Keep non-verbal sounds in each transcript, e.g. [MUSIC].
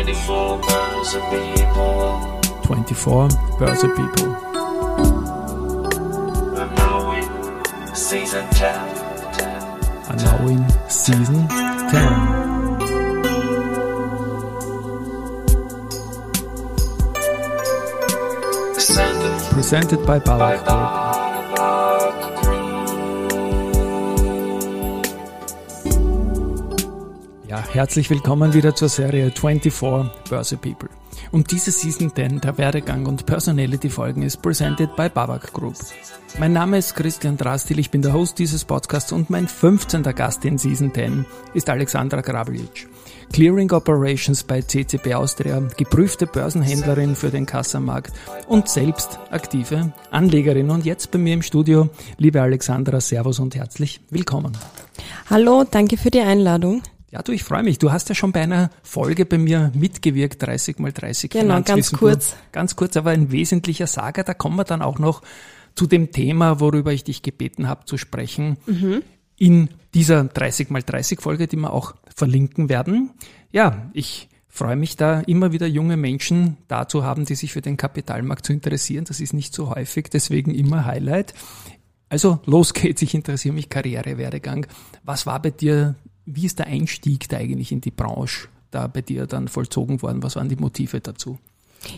24 Börse People. 24 Börse People. And now in season 10. And now in season 10. Presented by by herzlich willkommen wieder zur Serie 24 Börse People. Und diese Season 10 der Werdegang und Personality Folgen ist presented by Babak Group. Mein Name ist Christian Drastil, ich bin der Host dieses Podcasts und mein 15. Gast in Season 10 ist Alexandra Grabelic. Clearing Operations bei CCP Austria, geprüfte Börsenhändlerin für den Kassamarkt und selbst aktive Anlegerin. Und jetzt bei mir im Studio, liebe Alexandra, Servus und herzlich willkommen. Hallo, danke für die Einladung. Ja, du, ich freue mich. Du hast ja schon bei einer Folge bei mir mitgewirkt, 30 mal 30 Genau, ganz kurz. Ganz kurz, aber ein wesentlicher Sager. Da kommen wir dann auch noch zu dem Thema, worüber ich dich gebeten habe zu sprechen. Mhm. In dieser 30 mal 30 Folge, die wir auch verlinken werden. Ja, ich freue mich da immer wieder junge Menschen da zu haben, die sich für den Kapitalmarkt zu interessieren. Das ist nicht so häufig, deswegen immer Highlight. Also los geht's, ich interessiere mich Karrierewerdegang. Was war bei dir, wie ist der Einstieg da eigentlich in die Branche da bei dir dann vollzogen worden? Was waren die Motive dazu?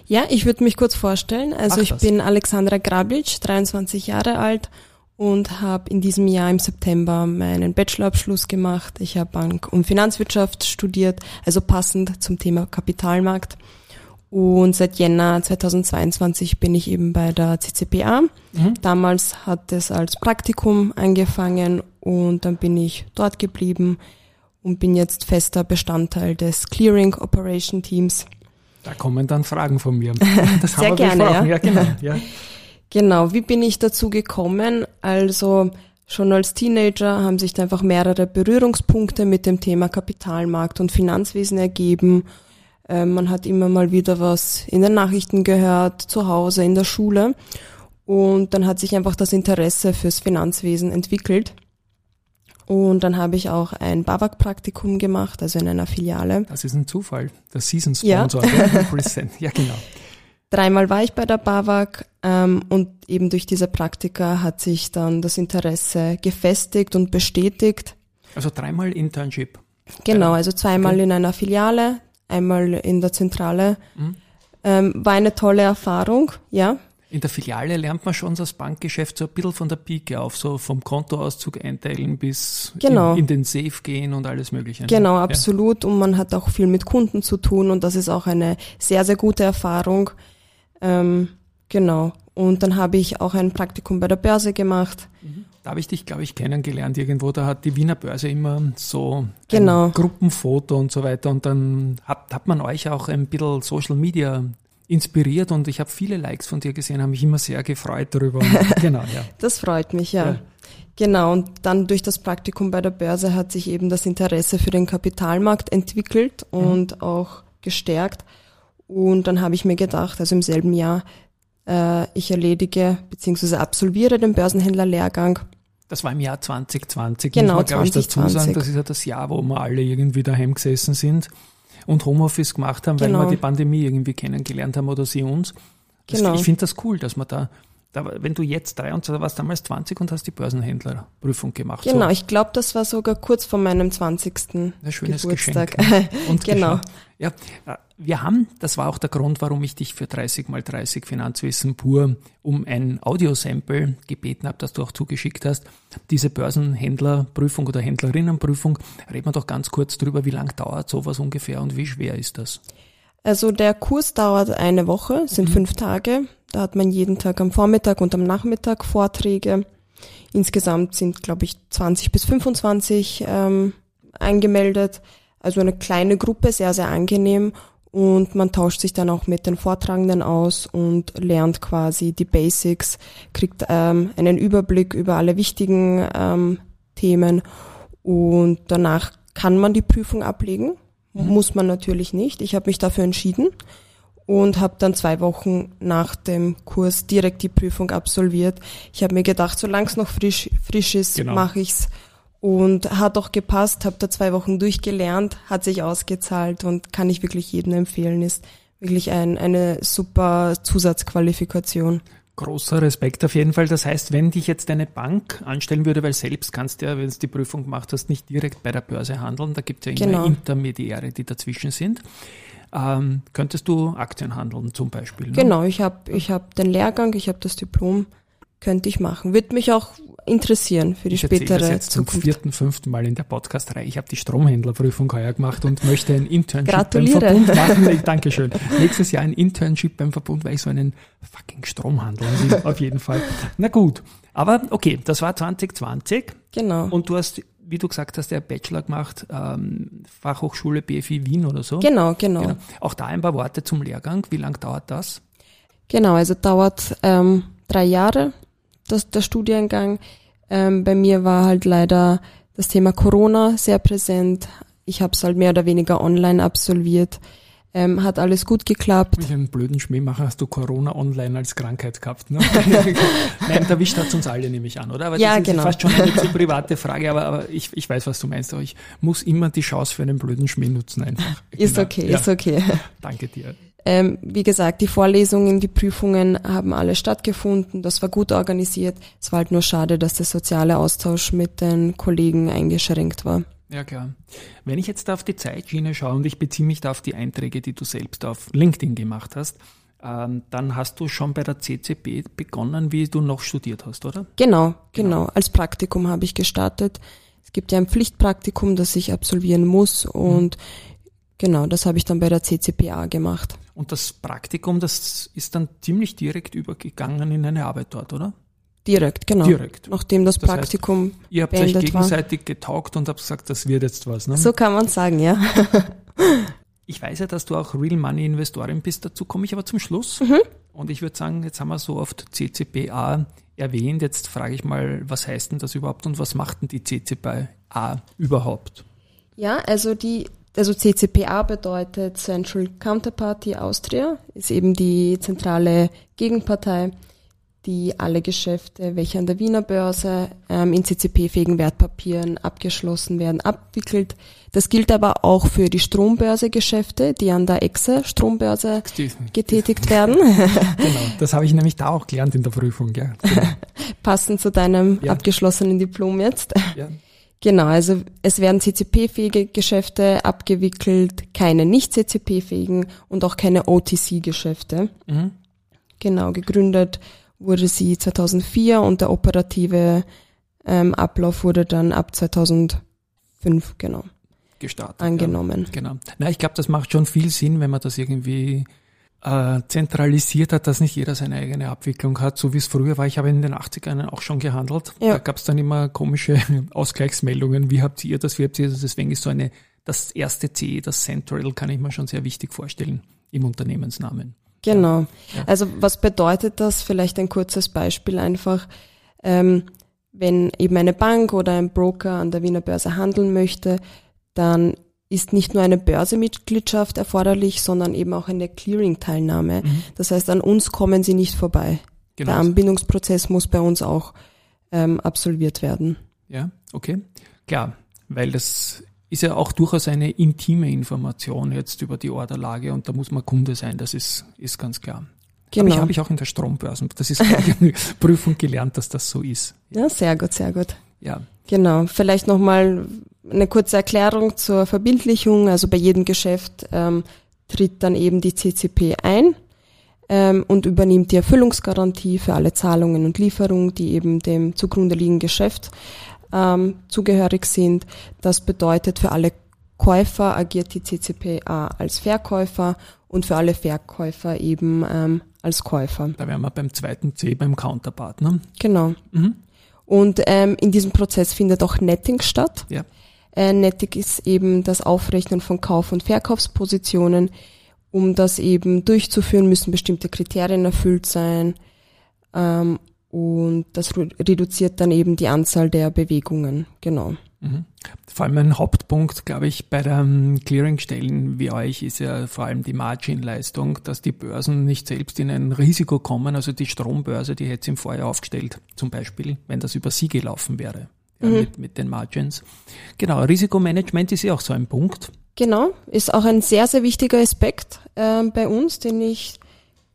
Ja, ich würde mich kurz vorstellen. Also Mach ich das. bin Alexandra Grablic, 23 Jahre alt und habe in diesem Jahr im September meinen Bachelorabschluss gemacht. Ich habe Bank- und Finanzwirtschaft studiert, also passend zum Thema Kapitalmarkt. Und seit Jänner 2022 bin ich eben bei der CCPA. Damals hat es als Praktikum angefangen und dann bin ich dort geblieben und bin jetzt fester Bestandteil des Clearing Operation Teams. Da kommen dann Fragen von mir. [LAUGHS] Das Sehr haben wir gerne, ja. ja genau. [LAUGHS] Ja. Genau, wie bin ich dazu gekommen? Also schon als Teenager haben sich da einfach mehrere Berührungspunkte mit dem Thema Kapitalmarkt und Finanzwesen ergeben. Ähm, man hat immer mal wieder was in den Nachrichten gehört, zu Hause, in der Schule. Und dann hat sich einfach das Interesse fürs Finanzwesen entwickelt. Und dann habe ich auch ein BAWAG-Praktikum gemacht, also in einer Filiale. Das ist ein Zufall. Der Season. Sponsor. Ja. [LAUGHS] Ja, genau. Dreimal war ich bei der BAWAG ähm, und eben durch diese Praktika hat sich dann das Interesse gefestigt und bestätigt. Also dreimal Internship. Genau, also zweimal in einer Filiale, einmal in der Zentrale. Ähm, war eine tolle Erfahrung, ja. In der Filiale lernt man schon das Bankgeschäft so ein bisschen von der Pike auf, so vom Kontoauszug einteilen bis Genau. in, in den Safe gehen und alles Mögliche. ne? Genau, Ja. absolut. Und man hat auch viel mit Kunden zu tun und das ist auch eine sehr, sehr gute Erfahrung. Ähm, genau. Und dann habe ich auch ein Praktikum bei der Börse gemacht. Da habe ich dich, glaube ich, kennengelernt irgendwo. Da hat die Wiener Börse immer so Genau. Gruppenfoto und so weiter. Und dann hat, hat man euch auch ein bisschen Social Media inspiriert und ich habe viele Likes von dir gesehen, habe mich immer sehr gefreut darüber. Und, [LAUGHS] genau, ja. Das freut mich, ja. Ja. Genau, und dann durch das Praktikum bei der Börse hat sich eben das Interesse für den Kapitalmarkt entwickelt und auch gestärkt. Und dann habe ich mir gedacht, also im selben Jahr, äh, ich erledige bzw. absolviere den Börsenhändlerlehrgang. Das war im Jahr 2020, Genau, muss man, glaube ich, dazu sagen. 2020. Das ist ja das Jahr, wo wir alle irgendwie daheim gesessen sind und Homeoffice gemacht haben, weil Genau. wir die Pandemie irgendwie kennengelernt haben oder sie uns. Das, Genau. Ich finde das cool, dass man da, wenn du jetzt 23 warst, damals 20 und hast die Börsenhändlerprüfung gemacht. Genau, So. ich glaube, das war sogar kurz vor meinem 20. Ein schönes Geburtstag. Geschenk. [LAUGHS] Und Genau. Geschenk. Ja, äh, wir haben, das war auch der Grund, warum ich dich für 30 mal 30 Finanzwissen pur um ein Audiosample gebeten habe, das du auch zugeschickt hast. Diese Börsenhändlerprüfung oder Händlerinnenprüfung, reden wir doch ganz kurz drüber, wie lang dauert sowas ungefähr und wie schwer ist das? Also der Kurs dauert eine Woche, sind fünf Tage. Da hat man jeden Tag am Vormittag und am Nachmittag Vorträge. Insgesamt sind, glaube ich, 20 bis 25 ähm, angemeldet. Also eine kleine Gruppe, sehr, sehr angenehm. Und man tauscht sich dann auch mit den Vortragenden aus und lernt quasi die Basics, kriegt ähm, einen Überblick über alle wichtigen ähm, Themen und danach kann man die Prüfung ablegen. Muss man natürlich nicht. Ich habe mich dafür entschieden und habe dann zwei Wochen nach dem Kurs direkt die Prüfung absolviert. Ich habe mir gedacht, solange es noch frisch, frisch ist, Genau. mache ich's Und hat auch gepasst, habe da zwei Wochen durchgelernt, hat sich ausgezahlt und kann ich wirklich jedem empfehlen, ist wirklich ein, eine super Zusatzqualifikation. Großer Respekt auf jeden Fall. Das heißt, wenn dich jetzt eine Bank anstellen würde, weil selbst kannst du ja, wenn du die Prüfung gemacht hast, nicht direkt bei der Börse handeln, da gibt es ja immer Genau. Intermediäre, die dazwischen sind. Ähm, könntest du Aktien handeln zum Beispiel? Ne? Genau, ich habe ich hab den Lehrgang, ich habe das Diplom, könnte ich machen. Würde mich auch interessieren für die Ich erzähle das spätere jetzt zum Zukunft. vierten, fünften Mal in der Podcast-Reihe. Ich habe die Stromhändlerprüfung heuer gemacht und möchte ein Internship Gratuliere. beim Verbund machen. Nee, Dankeschön. Nächstes Jahr ein Internship beim Verbund, weil ich so einen fucking Stromhandler will, auf jeden Fall. Na gut. Aber okay, das war 2020 Genau. und du hast, wie du gesagt hast, der Bachelor gemacht, ähm, Fachhochschule BFI Wien oder so. genau, genau. Genau. Auch da ein paar Worte zum Lehrgang. Wie lang dauert das? Genau, also dauert ähm, drei Jahre das, der Studiengang. Ähm, bei mir war halt leider das Thema Corona sehr präsent. Ich habe es halt mehr oder weniger online absolviert. Ähm, hat alles gut geklappt. Ich einen blöden Schmäh mache, hast du Corona online als Krankheit gehabt. Ne? [LAUGHS] Nein, erwischt hat uns alle, nehme ich an, oder? Aber Ja, das ist genau. fast schon eine zu private Frage, aber, aber ich, ich weiß, was du meinst. Aber ich muss immer die Chance für einen blöden Schmäh nutzen einfach. [LAUGHS] Ist Genau. okay, ja, ist okay. [LAUGHS] Danke dir. Ähm, wie gesagt, die Vorlesungen, die Prüfungen haben alle stattgefunden. Das war gut organisiert. Es war halt nur schade, dass der soziale Austausch mit den Kollegen eingeschränkt war. Ja, klar. Wenn ich jetzt auf die Zeitschiene schaue und ich beziehe mich da auf die Einträge, die du selbst auf LinkedIn gemacht hast, ähm, dann hast du schon bei der CCB begonnen, wie du noch studiert hast, oder? Genau, genau. Als Praktikum habe ich gestartet. Es gibt ja ein Pflichtpraktikum, das ich absolvieren muss und genau, das habe ich dann bei der CCPA gemacht. Und das Praktikum, das ist dann ziemlich direkt übergegangen in eine Arbeit dort, oder? Direkt, genau. Direkt. Nachdem das, Das heißt, Praktikum Ihr habt euch beendet war. gegenseitig getaugt und habt gesagt, das wird jetzt was. Ne? So kann man sagen, ja. [LAUGHS] Ich weiß ja, dass du auch Real Money Investorin bist, dazu komme ich aber zum Schluss. Mhm. Und ich würde sagen, jetzt haben wir so oft CCPA erwähnt, jetzt frage ich mal, was heißt denn das überhaupt und was macht denn die CCPA überhaupt? Ja, also die, also CCPA bedeutet Central Counterparty Austria, ist eben die zentrale Gegenpartei, die alle Geschäfte, welche an der Wiener Börse ähm, in CCP-fähigen Wertpapieren abgeschlossen werden, abwickelt. Das gilt aber auch für die Strombörsegeschäfte, die an der EXE Strombörse getätigt [LAUGHS] werden, Genau, das habe ich nämlich da auch gelernt in der Prüfung. Ja, genau. [LAUGHS] passend zu deinem Ja. abgeschlossenen Diplom jetzt. ja. Genau, also es werden CCP-fähige Geschäfte abgewickelt, keine nicht CCP-fähigen und auch keine OTC-Geschäfte. Mhm. Genau, gegründet wurde sie 2004 und der operative ähm, Ablauf wurde dann ab 2005 genau gestartet. angenommen. Ja, genau. Na, ich glaube, das macht schon viel Sinn, wenn man das irgendwie äh, zentralisiert hat, dass nicht jeder seine eigene Abwicklung hat, so wie es früher war. Ich habe in den 80ern auch schon gehandelt. Ja. Da gab es dann immer komische [LAUGHS] Ausgleichsmeldungen. Wie habt ihr das, wie habt ihr das? Deswegen ist so eine, das erste C, das Central, kann ich mir schon sehr wichtig vorstellen im Unternehmensnamen. Genau. Ja. Also was bedeutet das? Vielleicht ein kurzes Beispiel einfach. Ähm, wenn eben eine Bank oder ein Broker an der Wiener Börse handeln möchte, dann ist nicht nur eine Börsemitgliedschaft erforderlich, sondern eben auch eine Clearing-Teilnahme. Das heißt, an uns kommen sie nicht vorbei. Der Genau. Anbindungsprozess muss bei uns auch ähm, absolviert werden. Ja, okay. Klar, weil das ist ja auch durchaus eine intime Information jetzt über die Orderlage und da muss man Kunde sein, das ist, ist ganz klar. Genau. Aber ich habe ich auch in der Strombörsen, das ist eine [LAUGHS] Prüfung gelernt, dass das so ist. Ja, sehr gut, sehr gut. Ja, Genau. Vielleicht nochmal eine kurze Erklärung zur Verbindlichung. Also bei jedem Geschäft ähm, tritt dann eben die CCP ein ähm, und übernimmt die Erfüllungsgarantie für alle Zahlungen und Lieferungen, die eben dem zugrunde liegenden Geschäft ähm, zugehörig sind. Das bedeutet, für alle Käufer agiert die CCPA als Verkäufer und für alle Verkäufer eben ähm, als Käufer. da wären wir beim zweiten C, beim Counterpart. Ne? Genau. Mhm. Und ähm, in diesem Prozess findet auch Netting statt. Ja. Äh, Netting ist eben das Aufrechnen von Kauf- und Verkaufspositionen. Um das eben durchzuführen, müssen bestimmte Kriterien erfüllt sein. Ähm, und das reduziert dann eben die Anzahl der Bewegungen. Genau. Mhm. Vor allem ein Hauptpunkt, glaube ich, bei den Clearingstellen wie euch ist ja vor allem die Margin-Leistung, dass die Börsen nicht selbst in ein Risiko kommen. Also die Strombörse, die hätte es im Vorjahr aufgestellt, zum Beispiel, wenn das über sie gelaufen wäre. ja, mit, mit den Margins. Genau, Risikomanagement ist ja auch so ein Punkt. Genau, ist auch ein sehr, sehr wichtiger Aspekt äh, bei uns, den ich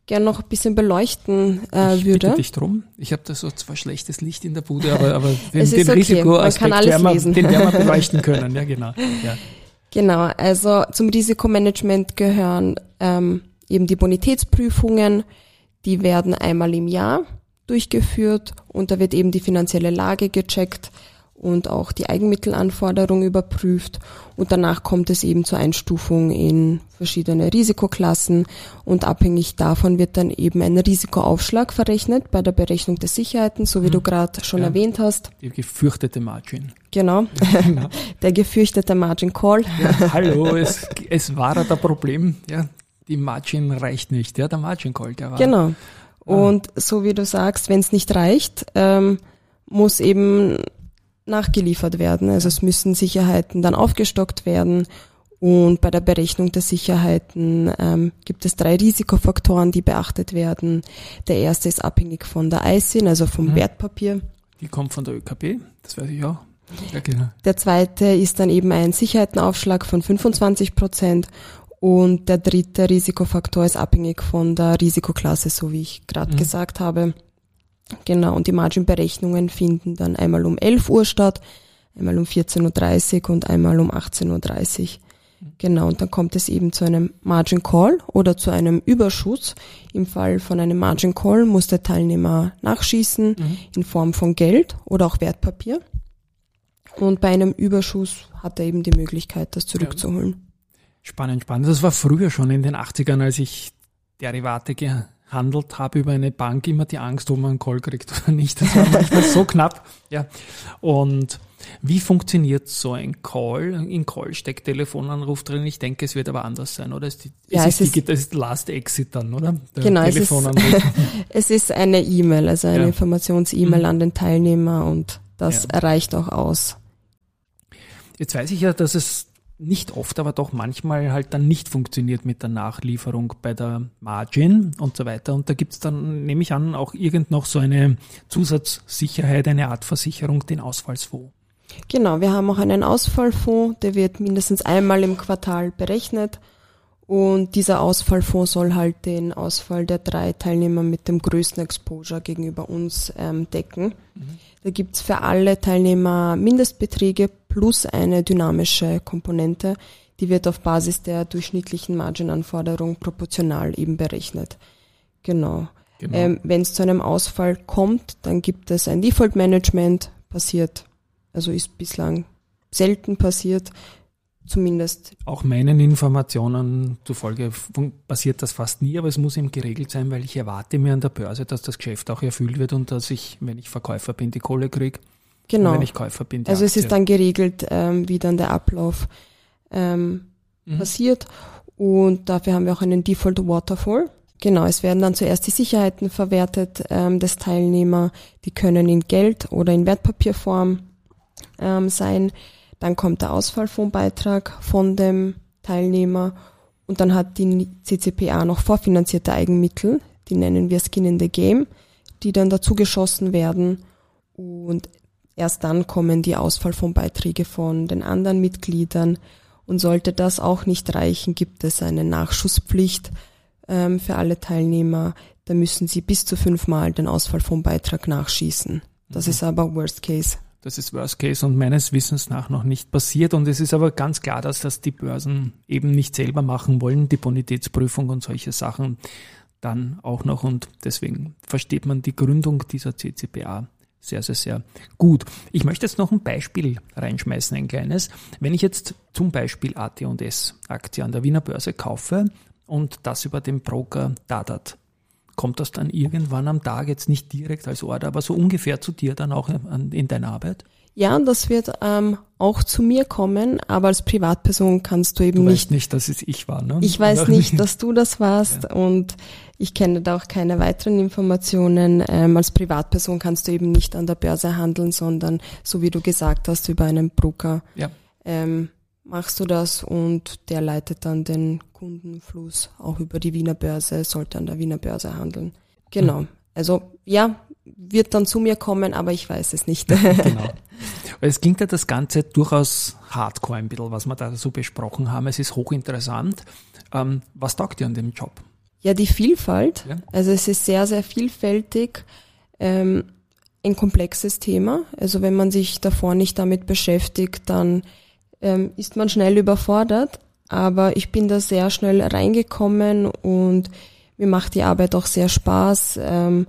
gern noch ein bisschen beleuchten äh, ich würde. bitte dich drum. Ich habe da so zwar schlechtes Licht in der Bude, aber, aber [LAUGHS] den, den okay, Risikoaspekt man kann alles werden wir, lesen. den werden wir [LAUGHS] beleuchten können. Ja, genau. Ja. Genau, also zum Risikomanagement gehören ähm, eben die Bonitätsprüfungen, die werden einmal im Jahr durchgeführt und da wird eben die finanzielle Lage gecheckt und auch die Eigenmittelanforderung überprüft und danach kommt es eben zur Einstufung in verschiedene Risikoklassen und abhängig davon wird dann eben ein Risikoaufschlag verrechnet bei der Berechnung der Sicherheiten, so wie du gerade schon Ja. erwähnt hast. Die gefürchtete Margin. Genau, Genau. [LAUGHS] der gefürchtete Margin Call. Ja, hallo, es, es war da das Problem. Ja, die Margin reicht nicht. Ja, der Margin Call, der war. Genau. Und so wie du sagst, wenn es nicht reicht, ähm, muss eben nachgeliefert werden. Also es müssen Sicherheiten dann aufgestockt werden. Und bei der Berechnung der Sicherheiten ähm, gibt es drei Risikofaktoren, die beachtet werden. Der erste ist abhängig von der ISIN, also vom Wertpapier. Die kommt von der ÖKB, das weiß ich auch. Ja, genau. Der zweite ist dann eben ein Sicherheitenaufschlag von 25 Prozent. Und der dritte Risikofaktor ist abhängig von der Risikoklasse, so wie ich gerade gesagt habe. Genau, und die Margin-Berechnungen finden dann einmal um 11 Uhr statt, einmal um 14.30 Uhr und einmal um 18.30 Uhr. Genau, und dann kommt es eben zu einem Margin Call oder zu einem Überschuss. Im Fall von einem Margin Call muss der Teilnehmer nachschießen in Form von Geld oder auch Wertpapier. Und bei einem Überschuss hat er eben die Möglichkeit, das zurückzuholen. Spannend, spannend. Das war früher schon in den 80ern, als ich Derivate gehandelt habe über eine Bank, immer die Angst, ob man einen Call kriegt oder nicht. Das war manchmal so knapp. [LAUGHS] Ja. Und wie funktioniert so ein Call? In Call steckt Telefonanruf drin. Ich denke, es wird aber anders sein, oder? Es ist, die, Ja, es es ist, die, ist- das ist Last Exit dann, oder? Der Genau, es ist- Telefonanruf. [LAUGHS] Es ist eine E-Mail, also eine Ja. Informations-E-Mail Mhm. an den Teilnehmer und das Ja. reicht auch aus. Jetzt weiß ich ja, dass es nicht oft, aber doch manchmal halt dann nicht funktioniert mit der Nachlieferung bei der Margin und so weiter. Und da gibt's dann, nehme ich an, auch irgend noch so eine Zusatzsicherheit, eine Art Versicherung, den Ausfallsfonds. Genau, wir haben auch einen Ausfallfonds, der wird mindestens einmal im Quartal berechnet. Und dieser Ausfallfonds soll halt den Ausfall der drei Teilnehmer mit dem größten Exposure gegenüber uns ähm, decken. Da gibt's für alle Teilnehmer Mindestbeträge plus eine dynamische Komponente. Die wird auf Basis der durchschnittlichen Marginanforderung proportional eben berechnet. Genau. Genau. Ähm, Wenn es zu einem Ausfall kommt, dann gibt es ein Default-Management, passiert, also ist bislang selten passiert, zumindest Auch meinen Informationen zufolge passiert das fast nie, aber es muss eben geregelt sein, weil ich erwarte mir an der Börse, dass das Geschäft auch erfüllt wird und dass ich, wenn ich Verkäufer bin, die Kohle kriege. Genau. Und wenn ich Käufer bin, Also es Aktie. ist dann geregelt, ähm, wie dann der Ablauf ähm, Mhm. passiert und dafür haben wir auch einen Default Waterfall. Genau, es werden dann zuerst die Sicherheiten verwertet ähm, des Teilnehmer, die können in Geld oder in Wertpapierform ähm, sein. Dann kommt der Ausfallfondsbeitrag von dem Teilnehmer und dann hat die CCPA noch vorfinanzierte Eigenmittel, die nennen wir Skin in the Game, die dann dazu geschossen werden und erst dann kommen die Ausfallfondsbeiträge von den anderen Mitgliedern und sollte das auch nicht reichen, gibt es eine Nachschusspflicht ähm, für alle Teilnehmer. Da müssen sie bis zu fünfmal den Ausfallfondsbeitrag nachschießen. Das ist aber Worst Case. Das ist Worst Case und meines Wissens nach noch nicht passiert. Und es ist aber ganz klar, dass das die Börsen eben nicht selber machen wollen, die Bonitätsprüfung und solche Sachen dann auch noch. Und deswegen versteht man die Gründung dieser CCPA sehr, sehr, sehr gut. Ich möchte jetzt noch ein Beispiel reinschmeißen, ein kleines. Wenn ich jetzt zum Beispiel AT&S Aktie an der Wiener Börse kaufe und das über den Broker Dadat, kommt das dann irgendwann am Tag, jetzt nicht direkt als Order, aber so ungefähr zu dir dann auch in deiner Arbeit? Ja, das wird ähm, auch zu mir kommen, aber als Privatperson kannst du eben Du nicht nicht, dass es ich war, ne? Ich weiß nicht, dass du das warst und ich kenne da auch keine weiteren Informationen. Ähm, als Privatperson kannst du eben nicht an der Börse handeln, sondern so wie du gesagt hast, über einen Broker Ja, ähm, machst du das und der leitet dann den Kundenfluss auch über die Wiener Börse, sollte an der Wiener Börse handeln. Genau. Also ja, wird dann zu mir kommen, aber ich weiß es nicht. [LAUGHS] genau. Es klingt ja das Ganze durchaus hardcore ein bisschen, was wir da so besprochen haben. Es ist hochinteressant. Ähm, was taugt dir an dem Job? Ja, die Vielfalt. Ja. Also es ist sehr, sehr vielfältig. Ähm, ein komplexes Thema. Also wenn man sich davor nicht damit beschäftigt, dann ähm, ist man schnell überfordert. Aber ich bin da sehr schnell reingekommen und mir macht die Arbeit auch sehr Spaß. Ähm,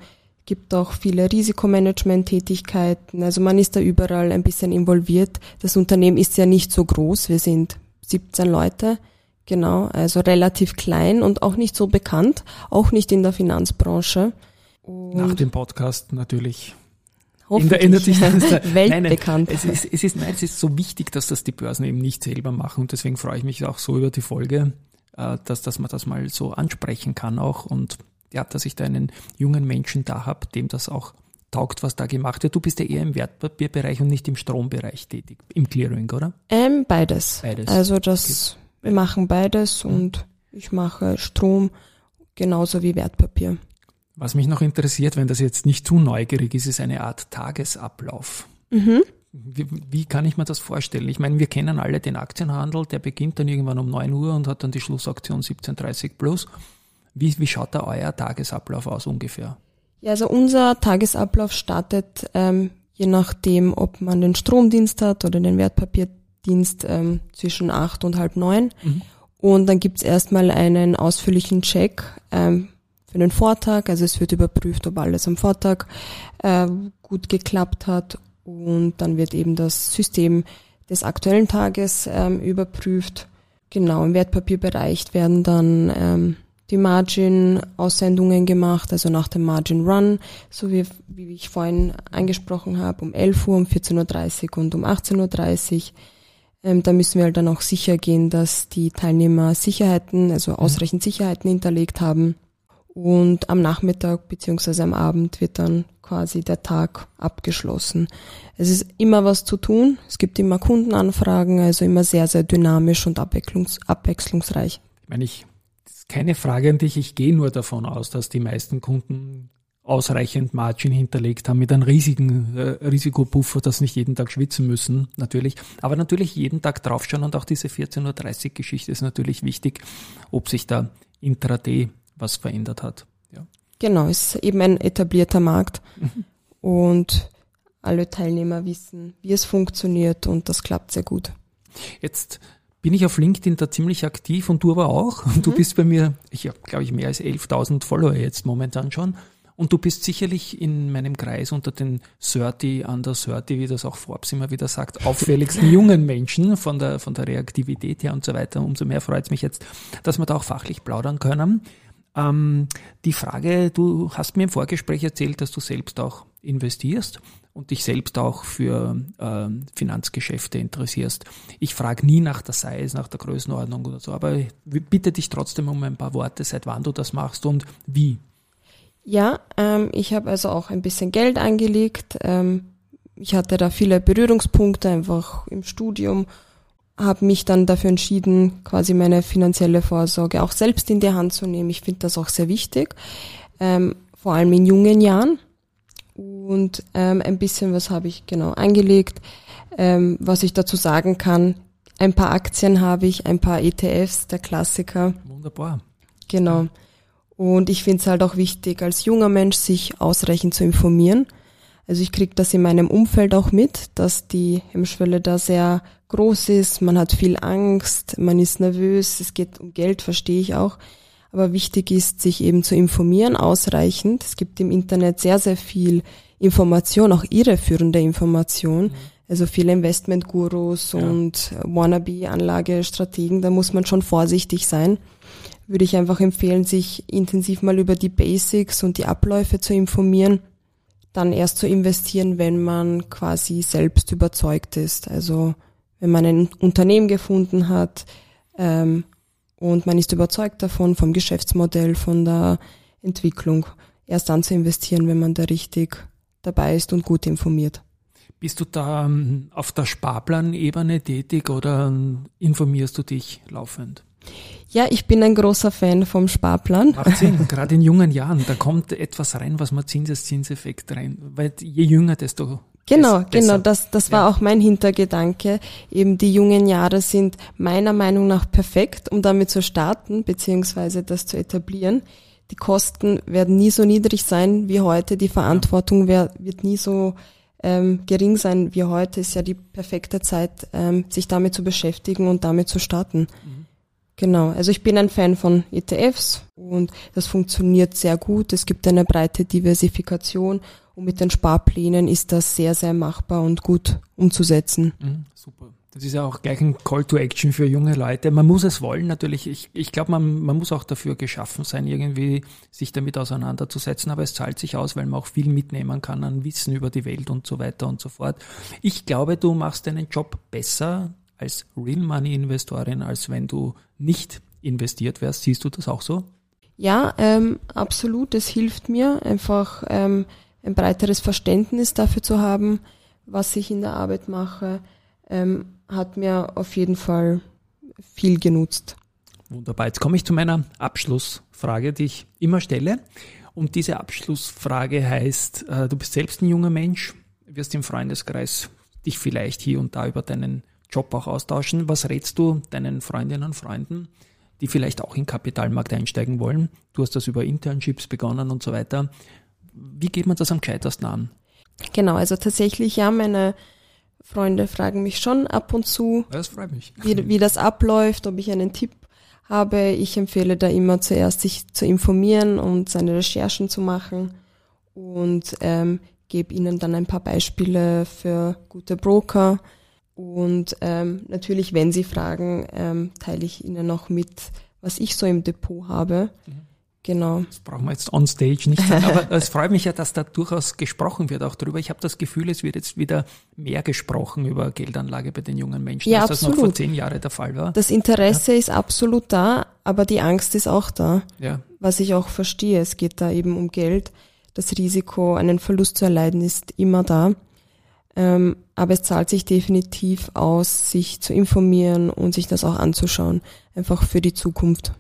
gibt auch viele Risikomanagement-Tätigkeiten. Also man ist da überall ein bisschen involviert. Das Unternehmen ist ja nicht so groß. Wir sind 17 Leute. Genau, also relativ klein und auch nicht so bekannt, auch nicht in der Finanzbranche. Und Nach dem Podcast natürlich hoffentlich ändert sich das. weltbekannt. [LAUGHS] Nein, nein, es, ist, es, ist, nein, es ist so wichtig, dass das die Börsen eben nicht selber machen und deswegen freue ich mich auch so über die Folge, äh, dass, dass man das mal so ansprechen kann auch und ja, dass ich da einen jungen Menschen da habe, dem das auch taugt, was da gemacht wird. Du bist ja eher im Wertpapierbereich und nicht im Strombereich tätig, im Clearing, oder? Ähm, beides. Beides. Also das, wir machen beides und ich mache Strom genauso wie Wertpapier. Was mich noch interessiert, wenn das jetzt nicht zu neugierig ist, ist eine Art Tagesablauf. Mhm. Wie, wie kann ich mir das vorstellen? Ich meine, wir kennen alle den Aktienhandel, der beginnt dann irgendwann um 9 Uhr und hat dann die Schlussaktion 17.30 plus. Wie, wie schaut da euer Tagesablauf aus ungefähr? Ja, also unser Tagesablauf startet ähm, je nachdem, ob man den Stromdienst hat oder den Wertpapierdienst ähm, zwischen acht und halb neun. Mhm. Und dann gibt's erstmal einen ausführlichen Check ähm, für den Vortag. Also es wird überprüft, ob alles am Vortag äh, gut geklappt hat. Und dann wird eben das System des aktuellen Tages ähm, überprüft. Genau, im Wertpapierbereich werden dann ähm, die Margin-Aussendungen gemacht, also nach dem Margin Run, so wie, wie ich vorhin angesprochen habe, um 11 Uhr, um 14.30 Uhr und um 18.30 Uhr. Ähm, da müssen wir halt dann auch sicher gehen, dass die Teilnehmer Sicherheiten, also ausreichend Sicherheiten hinterlegt haben. Und am Nachmittag beziehungsweise am Abend wird dann quasi der Tag abgeschlossen. Es ist immer was zu tun. Es gibt immer Kundenanfragen, also immer sehr, sehr dynamisch und abwechslungs abwechslungsreich. Ich meine, ich, keine Frage an dich. Ich gehe nur davon aus, dass die meisten Kunden ausreichend Margin hinterlegt haben mit einem riesigen äh, Risikopuffer, dass nicht jeden Tag schwitzen müssen, natürlich. Aber natürlich jeden Tag draufschauen und auch diese 14.30 Uhr Geschichte ist natürlich wichtig, ob sich da intraday was verändert hat. Ja. Genau, es ist eben ein etablierter Markt und alle Teilnehmer wissen, wie es funktioniert und das klappt sehr gut. Jetzt bin ich auf LinkedIn da ziemlich aktiv und du aber auch. [LAUGHS] Und du bist bei mir, ich habe, glaube ich, mehr als 11.000 Follower jetzt momentan schon. Und du bist sicherlich in meinem Kreis unter den 30, under 30, wie das auch Forbes immer wieder sagt, [LAUGHS] auffälligsten jungen Menschen von der, von der Reaktivität her und so weiter. Umso mehr freut es mich jetzt, dass wir da auch fachlich plaudern können. Ähm, die Frage, du hast mir im Vorgespräch erzählt, dass du selbst auch investierst und dich selbst auch für ähm, Finanzgeschäfte interessierst. Ich frage nie nach der Size, nach der Größenordnung oder so, aber bitte dich trotzdem um ein paar Worte, seit wann du das machst und wie. Ja, ähm, ich habe also auch ein bisschen Geld angelegt. Ähm, ich hatte da viele Berührungspunkte einfach im Studium, habe mich dann dafür entschieden, quasi meine finanzielle Vorsorge auch selbst in die Hand zu nehmen. Ich finde das auch sehr wichtig, ähm, vor allem in jungen Jahren. Und ähm, ein bisschen was habe ich genau angelegt. Ähm, was ich dazu sagen kann, ein paar Aktien habe ich, ein paar ETFs, der Klassiker. Wunderbar. Genau. Und ich finde es halt auch wichtig, als junger Mensch sich ausreichend zu informieren. Also ich kriege das in meinem Umfeld auch mit, dass die Hemmschwelle da sehr groß ist. Man hat viel Angst, man ist nervös, es geht um Geld, verstehe ich auch. Aber wichtig ist, sich eben zu informieren, ausreichend. Es gibt im Internet sehr, sehr viel Information, auch irreführende Information. Also viele Investmentgurus Ja. und Wannabe-Anlagestrategen, da muss man schon vorsichtig sein. Würde ich einfach empfehlen, sich intensiv mal über die Basics und die Abläufe zu informieren, dann erst zu investieren, wenn man quasi selbst überzeugt ist. Also wenn man ein Unternehmen gefunden hat ähm, und man ist überzeugt davon, vom Geschäftsmodell, von der Entwicklung, erst dann zu investieren, wenn man da richtig dabei ist und gut informiert. Bist du da ähm, auf der Sparplanebene tätig oder ähm, informierst du dich laufend? Ja, ich bin ein großer Fan vom Sparplan. Macht Sinn, [LAUGHS] gerade in jungen Jahren, da kommt etwas rein, was man Zinseszinseffekt rein, weil je jünger, desto Genau, bes- genau, das, das war Ja. auch mein Hintergedanke. Eben die jungen Jahre sind meiner Meinung nach perfekt, um damit zu starten, beziehungsweise das zu etablieren. Die Kosten werden nie so niedrig sein wie heute, die Verantwortung wird nie so ähm, gering sein wie heute. Ist ja die perfekte Zeit, ähm, sich damit zu beschäftigen und damit zu starten. Genau, also ich bin ein Fan von ETFs und das funktioniert sehr gut. Es gibt eine breite Diversifikation und mit den Sparplänen ist das sehr, sehr machbar und gut umzusetzen. Mhm, super. Das ist ja auch gleich ein Call to Action für junge Leute. Man muss es wollen, natürlich. Ich, ich glaube, man, man muss auch dafür geschaffen sein, irgendwie sich damit auseinanderzusetzen. Aber es zahlt sich aus, weil man auch viel mitnehmen kann an Wissen über die Welt und so weiter und so fort. Ich glaube, du machst deinen Job besser als Real Money Investorin, als wenn du nicht investiert wärst. Siehst du das auch so? Ja, ähm, absolut. Es hilft mir einfach ähm, ein breiteres Verständnis dafür zu haben, was ich in der Arbeit mache. Ähm, hat mir auf jeden Fall viel genutzt. Wunderbar. Jetzt komme ich zu meiner Abschlussfrage, die ich immer stelle. Und diese Abschlussfrage heißt, äh, du bist selbst ein junger Mensch, wirst im Freundeskreis dich vielleicht hier und da über deinen Job auch austauschen. Was rätst du deinen Freundinnen und Freunden, die vielleicht auch in den Kapitalmarkt einsteigen wollen? Du hast das über Internships begonnen und so weiter. Wie geht man das am gescheitersten an? Genau, also tatsächlich, ja, meine Freunde fragen mich schon ab und zu, Das freut mich. wie, wie das abläuft, ob ich einen Tipp habe. Ich empfehle da immer zuerst, sich zu informieren und seine Recherchen zu machen und ähm, gebe ihnen dann ein paar Beispiele für gute Broker. Und ähm, natürlich, wenn sie fragen, ähm, teile ich ihnen noch mit, was ich so im Depot habe. Genau. Das brauchen wir jetzt on stage nicht sagen, [LAUGHS] aber es freut mich ja, dass da durchaus gesprochen wird auch darüber. Ich habe das Gefühl, es wird jetzt wieder mehr gesprochen über Geldanlage bei den jungen Menschen, Ja, als das noch vor absolut. zehn Jahren der Fall war. Das Interesse ist absolut da, aber die Angst ist auch da. Ja, was ich auch verstehe. Es geht da eben um Geld. Das Risiko, einen Verlust zu erleiden, ist immer da. Ähm, aber es zahlt sich definitiv aus, sich zu informieren und sich das auch anzuschauen. Einfach für die Zukunft.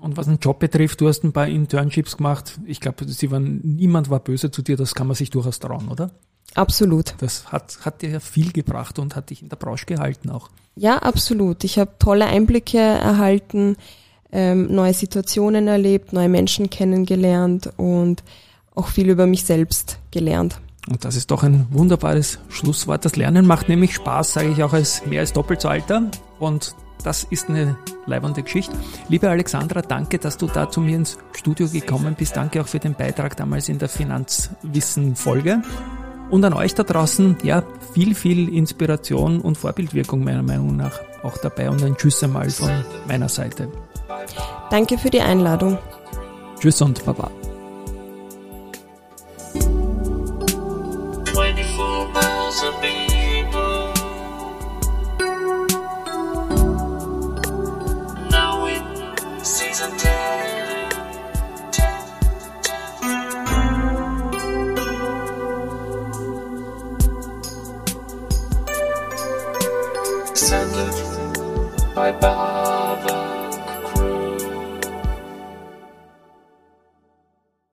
Und was den Job betrifft, du hast ein paar Internships gemacht. Ich glaube, sie waren, niemand war böse zu dir, das kann man sich durchaus trauen, oder? Absolut. Das hat, hat dir ja viel gebracht und hat dich in der Branche gehalten auch. Ja, absolut. Ich habe tolle Einblicke erhalten, ähm, neue Situationen erlebt, neue Menschen kennengelernt und auch viel über mich selbst gelernt. Und das ist doch ein wunderbares Schlusswort. Das Lernen macht nämlich Spaß, sage ich auch als mehr als doppelt so alter. Und das ist eine leibende Geschichte. Liebe Alexandra, danke, dass du da zu mir ins Studio gekommen bist. Danke auch für den Beitrag damals in der Finanzwissen-Folge. Und an euch da draußen, ja, viel, viel Inspiration und Vorbildwirkung meiner Meinung nach auch dabei. Und ein Tschüss einmal von meiner Seite. Danke für die Einladung. Tschüss und Baba.